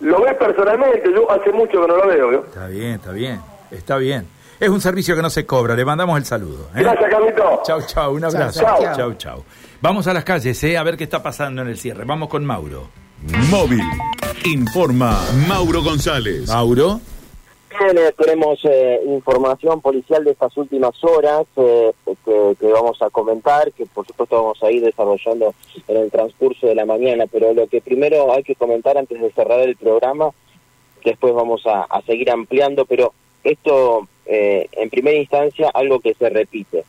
lo ves personalmente, yo hace mucho que no lo veo. Está bien, está bien, está bien. Es un servicio que no se cobra, le mandamos el saludo. ¿eh? Gracias, Carlito. Chau, chau, un abrazo. Chau, chau, chau. Vamos a las calles, ¿eh? a ver qué está pasando en el cierre. Vamos con Mauro. Móvil. Informa Mauro González. Mauro. Tenemos eh, información policial de estas últimas horas eh, que, vamos a comentar, que por supuesto vamos a ir desarrollando en el transcurso de la mañana, pero lo que primero hay que comentar antes de cerrar el programa, después vamos a, seguir ampliando, pero esto eh, en primera instancia algo que se repite,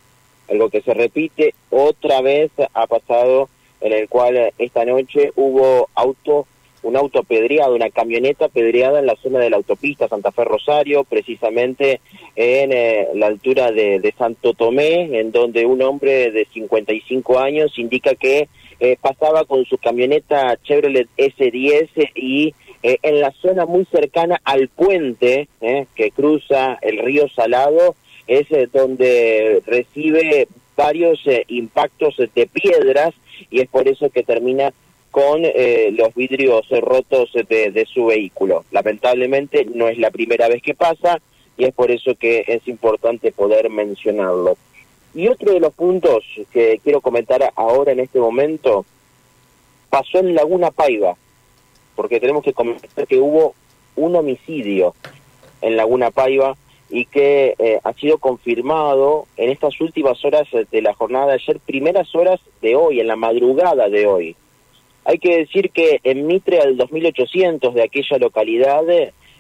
algo que se repite otra vez ha pasado en el cual esta noche hubo auto un auto pedreado, una camioneta pedreada en la zona de la autopista Santa Fe Rosario, precisamente en eh, la altura de, Santo Tomé, en donde un hombre de 55 años indica que eh, pasaba con su camioneta Chevrolet S10 y eh, en la zona muy cercana al puente que cruza el río Salado es donde recibe varios impactos de piedras y es por eso que termina con eh, los vidrios rotos de, su vehículo. Lamentablemente no es la primera vez que pasa y es por eso que es importante poder mencionarlo. Y otro de los puntos que quiero comentar ahora en este momento pasó en Laguna Paiva, porque tenemos que comentar que hubo un homicidio en Laguna Paiva y que eh, ha sido confirmado en estas últimas horas de la jornada de ayer, primeras horas de hoy, en la madrugada de hoy. Hay que decir que en Mitre al 2800 de aquella localidad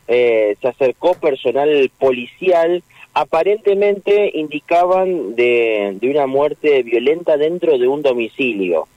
eh, se acercó personal policial, aparentemente indicaban de, una muerte violenta dentro de un domicilio.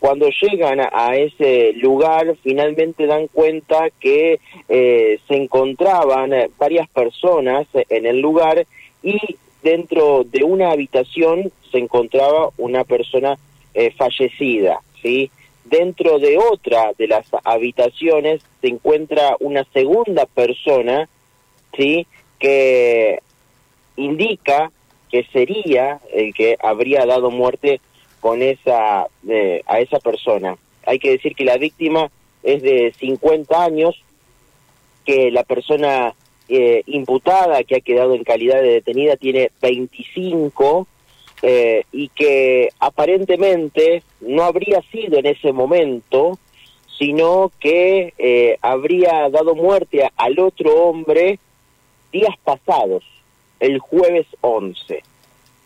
Cuando llegan a, ese lugar, finalmente dan cuenta que eh, se encontraban varias personas en el lugar y dentro de una habitación se encontraba una persona eh, fallecida, ¿sí? Dentro de otra de las habitaciones se encuentra una segunda persona, ¿sí? Que indica que sería el que habría dado muerte con esa eh, a esa persona. Hay que decir que la víctima es de 50 años, que la persona eh, imputada que ha quedado en calidad de detenida tiene 25 eh, y que aparentemente no habría sido en ese momento, sino que eh, habría dado muerte al otro hombre días pasados, el jueves 11.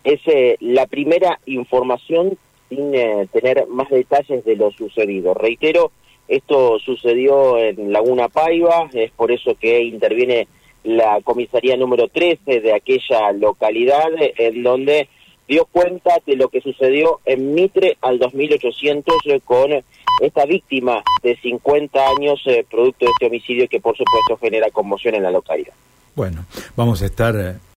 Es eh, la primera información sin tener más detalles de lo sucedido. Reitero, esto sucedió en Laguna Paiva, es por eso que interviene la comisaría número 13 de aquella localidad, en donde dio cuenta de lo que sucedió en Mitre al 2800 eh, con esta víctima de 50 años eh, producto de este homicidio que por supuesto genera conmoción en la localidad. Bueno, vamos a estar eh,